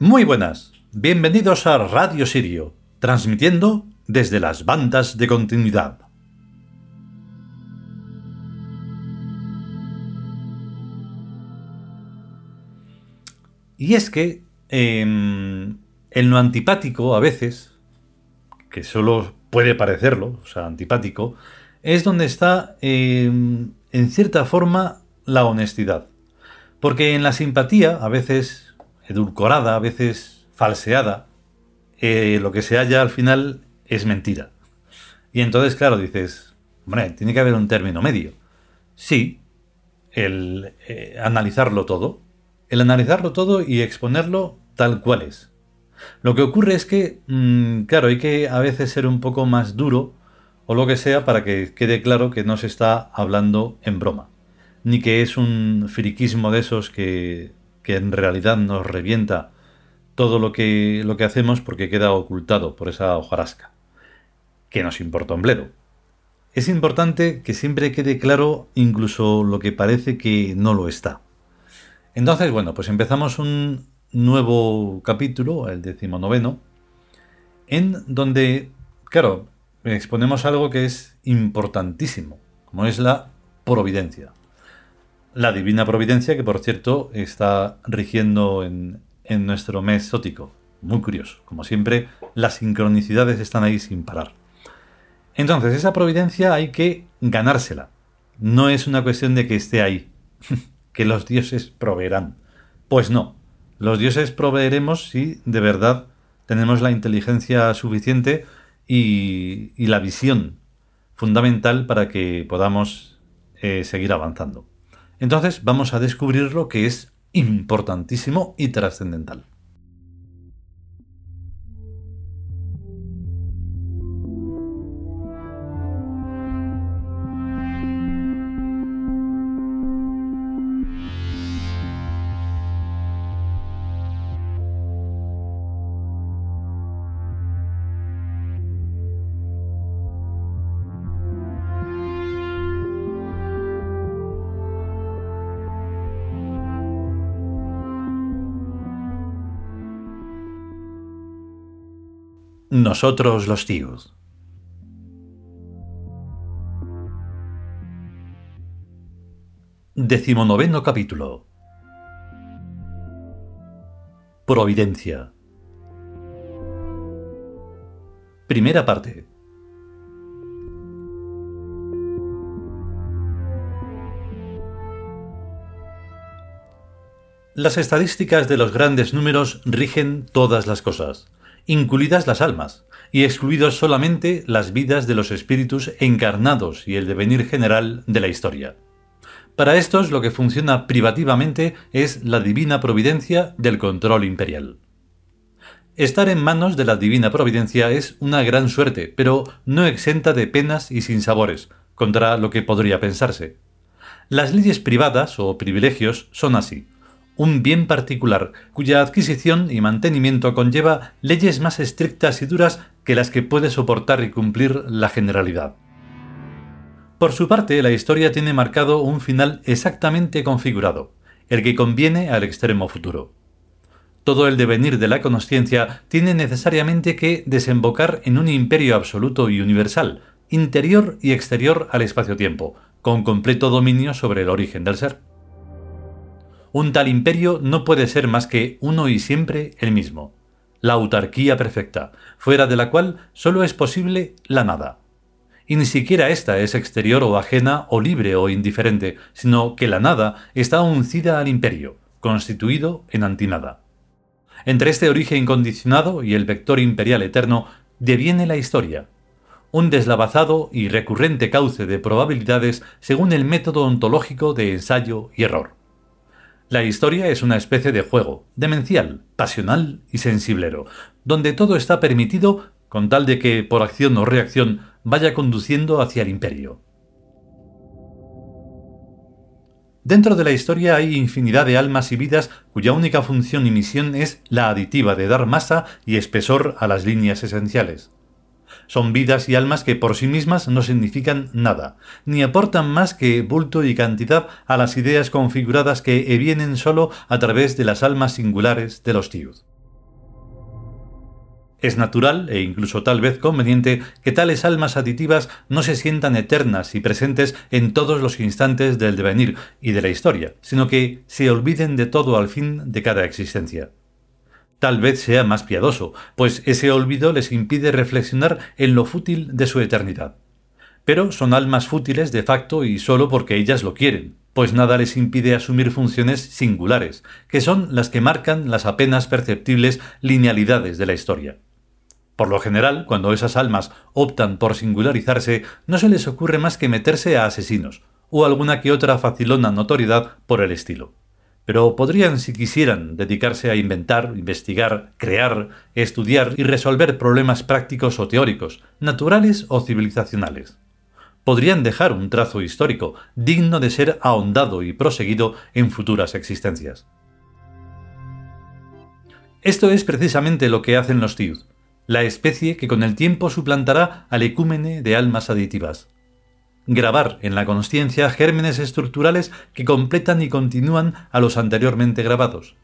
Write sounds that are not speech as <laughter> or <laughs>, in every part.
Muy buenas, bienvenidos a Radio Sirio, transmitiendo desde las bandas de continuidad. Y es que em, en lo antipático a veces, que solo puede parecerlo, o sea, antipático, es donde está em, en cierta forma la honestidad. Porque en la simpatía, a veces edulcorada, a veces falseada, eh, lo que se halla al final es mentira. Y entonces, claro, dices, hombre, tiene que haber un término medio. Sí, el eh, analizarlo todo, el analizarlo todo y exponerlo tal cual es. Lo que ocurre es que, mm, claro, hay que a veces ser un poco más duro o lo que sea para que quede claro que no se está hablando en broma, ni que es un friquismo de esos que que en realidad nos revienta todo lo que, lo que hacemos porque queda ocultado por esa hojarasca. Que nos importa un bledo. Es importante que siempre quede claro incluso lo que parece que no lo está. Entonces, bueno, pues empezamos un nuevo capítulo, el decimonoveno, en donde, claro, exponemos algo que es importantísimo, como es la providencia la divina providencia que por cierto está rigiendo en, nuestro mes sótico. Muy curioso. Como siempre, las sincronicidades están ahí sin parar. Entonces, esa providencia hay que ganársela. No es una cuestión de que esté ahí, <laughs> que los dioses proveerán. Pues no, los dioses proveeremos si de verdad tenemos la inteligencia suficiente y, la visión fundamental para que podamos eh, seguir avanzando. Entonces vamos a descubrir lo que es importantísimo y trascendental. Nosotros los tíos. Decimonoveno capítulo. Providencia. Primera parte. Las estadísticas de los grandes números rigen todas las cosas incluidas las almas, y excluidos solamente las vidas de los espíritus encarnados y el devenir general de la historia. Para estos lo que funciona privativamente es la divina providencia del control imperial. Estar en manos de la divina providencia es una gran suerte, pero no exenta de penas y sinsabores, contra lo que podría pensarse. Las leyes privadas o privilegios son así, un bien particular, cuya adquisición y mantenimiento conlleva leyes más estrictas y duras que las que puede soportar y cumplir la generalidad. Por su parte, la historia tiene marcado un final exactamente configurado, el que conviene al extremo futuro. Todo el devenir de la conciencia tiene necesariamente que desembocar en un imperio absoluto y universal, interior y exterior al espacio-tiempo, con completo dominio sobre el origen del ser. Un tal imperio no puede ser más que uno y siempre el mismo, la autarquía perfecta, fuera de la cual solo es posible la nada. Y ni siquiera ésta es exterior o ajena o libre o indiferente, sino que la nada está uncida al imperio, constituido en antinada. Entre este origen incondicionado y el vector imperial eterno deviene la historia, un deslavazado y recurrente cauce de probabilidades según el método ontológico de ensayo y error. La historia es una especie de juego, demencial, pasional y sensiblero, donde todo está permitido con tal de que, por acción o reacción, vaya conduciendo hacia el imperio. Dentro de la historia hay infinidad de almas y vidas cuya única función y misión es la aditiva de dar masa y espesor a las líneas esenciales. Son vidas y almas que por sí mismas no significan nada, ni aportan más que bulto y cantidad a las ideas configuradas que vienen solo a través de las almas singulares de los tíos. Es natural e incluso tal vez conveniente que tales almas aditivas no se sientan eternas y presentes en todos los instantes del devenir y de la historia, sino que se olviden de todo al fin de cada existencia. Tal vez sea más piadoso, pues ese olvido les impide reflexionar en lo fútil de su eternidad. Pero son almas fútiles de facto y solo porque ellas lo quieren, pues nada les impide asumir funciones singulares, que son las que marcan las apenas perceptibles linealidades de la historia. Por lo general, cuando esas almas optan por singularizarse, no se les ocurre más que meterse a asesinos, o alguna que otra facilona notoriedad por el estilo. Pero podrían, si quisieran, dedicarse a inventar, investigar, crear, estudiar y resolver problemas prácticos o teóricos, naturales o civilizacionales. Podrían dejar un trazo histórico digno de ser ahondado y proseguido en futuras existencias. Esto es precisamente lo que hacen los Tiud, la especie que con el tiempo suplantará al ecúmene de almas aditivas. Grabar en la conciencia gérmenes estructurales que completan y continúan a los anteriormente grabados.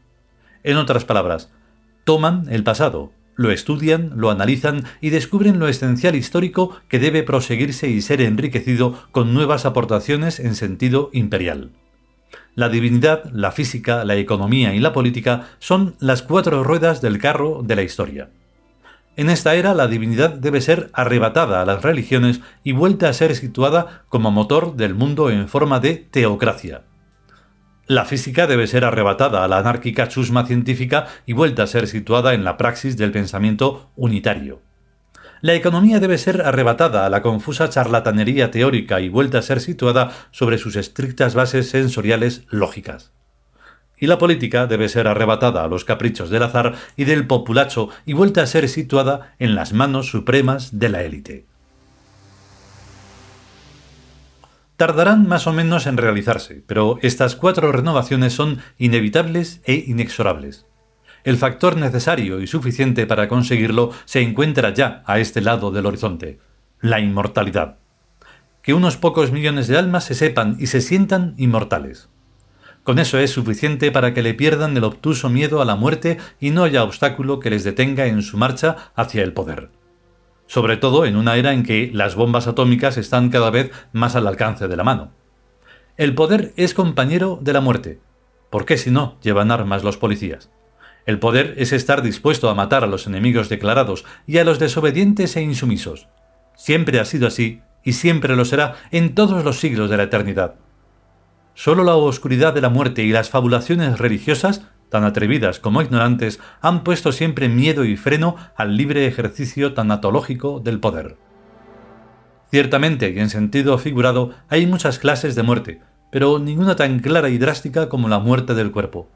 En otras palabras, toman el pasado, lo estudian, lo analizan y descubren lo esencial histórico que debe proseguirse y ser enriquecido con nuevas aportaciones en sentido imperial. La divinidad, la física, la economía y la política son las cuatro ruedas del carro de la historia. En esta era la divinidad debe ser arrebatada a las religiones y vuelta a ser situada como motor del mundo en forma de teocracia. La física debe ser arrebatada a la anárquica chusma científica y vuelta a ser situada en la praxis del pensamiento unitario. La economía debe ser arrebatada a la confusa charlatanería teórica y vuelta a ser situada sobre sus estrictas bases sensoriales lógicas y la política debe ser arrebatada a los caprichos del azar y del populacho y vuelta a ser situada en las manos supremas de la élite. Tardarán más o menos en realizarse, pero estas cuatro renovaciones son inevitables e inexorables. El factor necesario y suficiente para conseguirlo se encuentra ya a este lado del horizonte, la inmortalidad. Que unos pocos millones de almas se sepan y se sientan inmortales. Con eso es suficiente para que le pierdan el obtuso miedo a la muerte y no haya obstáculo que les detenga en su marcha hacia el poder. Sobre todo en una era en que las bombas atómicas están cada vez más al alcance de la mano. El poder es compañero de la muerte. ¿Por qué si no llevan armas los policías? El poder es estar dispuesto a matar a los enemigos declarados y a los desobedientes e insumisos. Siempre ha sido así y siempre lo será en todos los siglos de la eternidad. Solo la oscuridad de la muerte y las fabulaciones religiosas, tan atrevidas como ignorantes, han puesto siempre miedo y freno al libre ejercicio tanatológico del poder. Ciertamente y en sentido figurado hay muchas clases de muerte, pero ninguna tan clara y drástica como la muerte del cuerpo.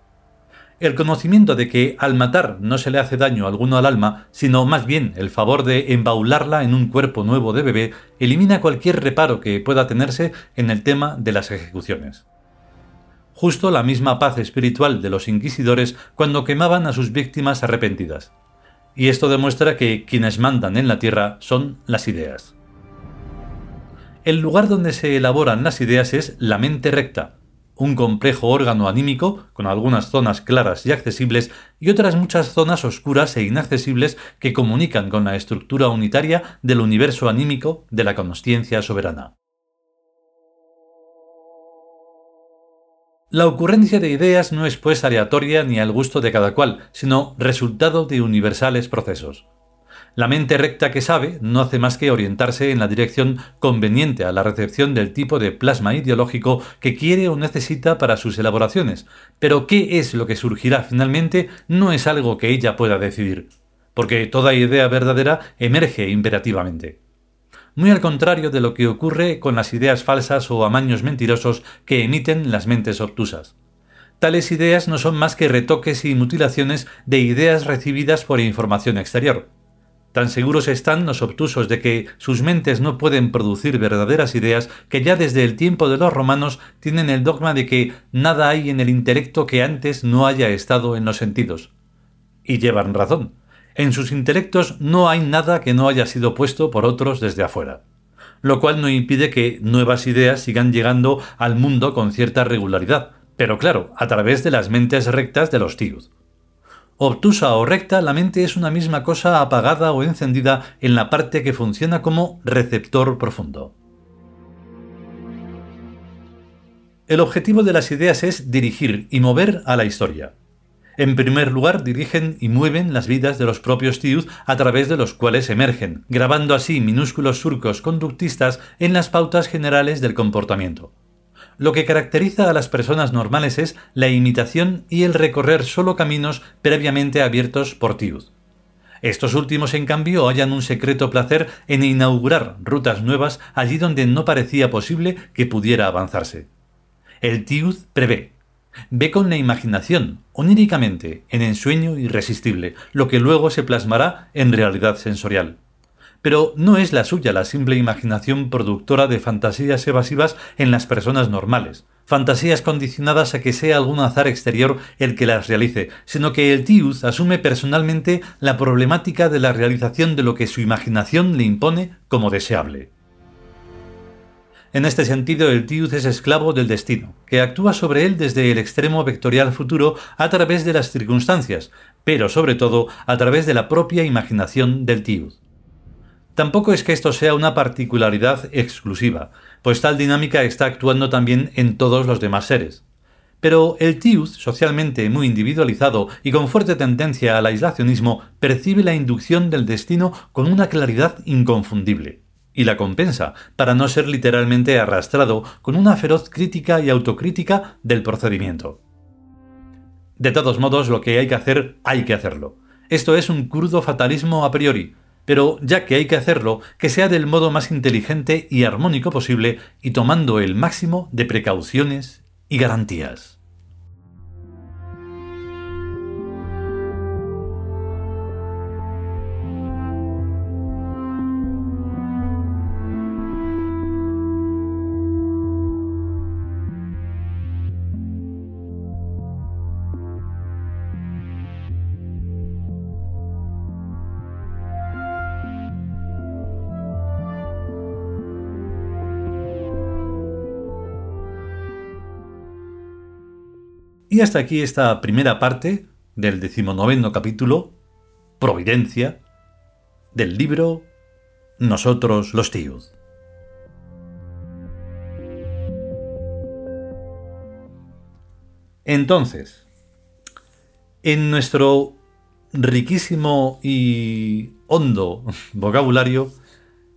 El conocimiento de que al matar no se le hace daño alguno al alma, sino más bien el favor de embaularla en un cuerpo nuevo de bebé, elimina cualquier reparo que pueda tenerse en el tema de las ejecuciones. Justo la misma paz espiritual de los inquisidores cuando quemaban a sus víctimas arrepentidas. Y esto demuestra que quienes mandan en la tierra son las ideas. El lugar donde se elaboran las ideas es la mente recta, un complejo órgano anímico con algunas zonas claras y accesibles y otras muchas zonas oscuras e inaccesibles que comunican con la estructura unitaria del universo anímico de la consciencia soberana. La ocurrencia de ideas no es pues aleatoria ni al gusto de cada cual, sino resultado de universales procesos. La mente recta que sabe no hace más que orientarse en la dirección conveniente a la recepción del tipo de plasma ideológico que quiere o necesita para sus elaboraciones, pero qué es lo que surgirá finalmente no es algo que ella pueda decidir, porque toda idea verdadera emerge imperativamente. Muy al contrario de lo que ocurre con las ideas falsas o amaños mentirosos que emiten las mentes obtusas. Tales ideas no son más que retoques y mutilaciones de ideas recibidas por información exterior, Tan seguros están los obtusos de que sus mentes no pueden producir verdaderas ideas que ya desde el tiempo de los romanos tienen el dogma de que nada hay en el intelecto que antes no haya estado en los sentidos. Y llevan razón. En sus intelectos no hay nada que no haya sido puesto por otros desde afuera. Lo cual no impide que nuevas ideas sigan llegando al mundo con cierta regularidad, pero claro, a través de las mentes rectas de los tíos. Obtusa o recta, la mente es una misma cosa apagada o encendida en la parte que funciona como receptor profundo. El objetivo de las ideas es dirigir y mover a la historia. En primer lugar, dirigen y mueven las vidas de los propios tiud a través de los cuales emergen, grabando así minúsculos surcos conductistas en las pautas generales del comportamiento. Lo que caracteriza a las personas normales es la imitación y el recorrer solo caminos previamente abiertos por tiud. Estos últimos, en cambio, hallan un secreto placer en inaugurar rutas nuevas allí donde no parecía posible que pudiera avanzarse. El tiud prevé, Ve con la imaginación, oníricamente, en ensueño irresistible, lo que luego se plasmará en realidad sensorial. Pero no es la suya la simple imaginación productora de fantasías evasivas en las personas normales, fantasías condicionadas a que sea algún azar exterior el que las realice, sino que el Tiud asume personalmente la problemática de la realización de lo que su imaginación le impone como deseable. En este sentido, el Tiud es esclavo del destino, que actúa sobre él desde el extremo vectorial futuro a través de las circunstancias, pero sobre todo a través de la propia imaginación del Tiud. Tampoco es que esto sea una particularidad exclusiva, pues tal dinámica está actuando también en todos los demás seres. Pero el Tiud, socialmente muy individualizado y con fuerte tendencia al aislacionismo, percibe la inducción del destino con una claridad inconfundible y la compensa, para no ser literalmente arrastrado con una feroz crítica y autocrítica del procedimiento. De todos modos, lo que hay que hacer, hay que hacerlo. Esto es un crudo fatalismo a priori, pero ya que hay que hacerlo, que sea del modo más inteligente y armónico posible y tomando el máximo de precauciones y garantías. Y hasta aquí esta primera parte del decimonoveno capítulo, Providencia, del libro Nosotros los tíos. Entonces, en nuestro riquísimo y hondo vocabulario,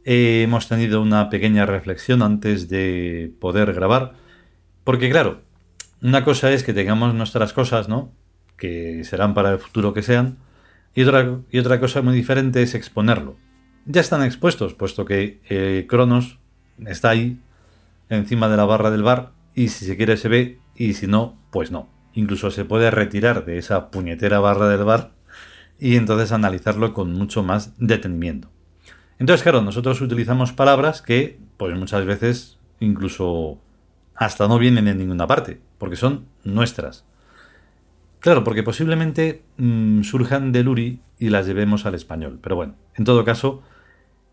hemos tenido una pequeña reflexión antes de poder grabar, porque claro, una cosa es que tengamos nuestras cosas, ¿no? Que serán para el futuro que sean. Y otra, y otra cosa muy diferente es exponerlo. Ya están expuestos, puesto que eh, Cronos está ahí, encima de la barra del bar, y si se quiere se ve, y si no, pues no. Incluso se puede retirar de esa puñetera barra del bar y entonces analizarlo con mucho más detenimiento. Entonces, claro, nosotros utilizamos palabras que, pues muchas veces, incluso hasta no vienen en ninguna parte, porque son nuestras. Claro, porque posiblemente mm, surjan del URI y las llevemos al español. Pero bueno, en todo caso,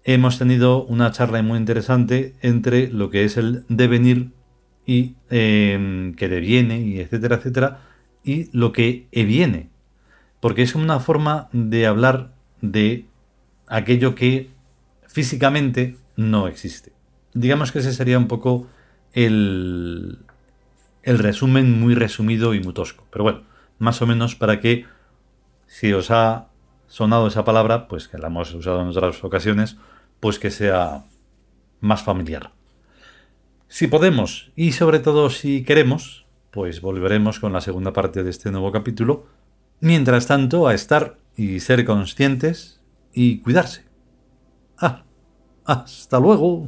hemos tenido una charla muy interesante entre lo que es el devenir y em, que deviene y etcétera, etcétera, y lo que eviene. Porque es una forma de hablar de aquello que físicamente no existe. Digamos que ese sería un poco el, resumen muy resumido y muy tosco. Pero bueno, más o menos para que, si os ha sonado esa palabra, pues que la hemos usado en otras ocasiones, pues que sea más familiar. Si podemos y sobre todo si queremos, pues volveremos con la segunda parte de este nuevo capítulo. Mientras tanto, a estar y ser conscientes y cuidarse. Ah, hasta luego.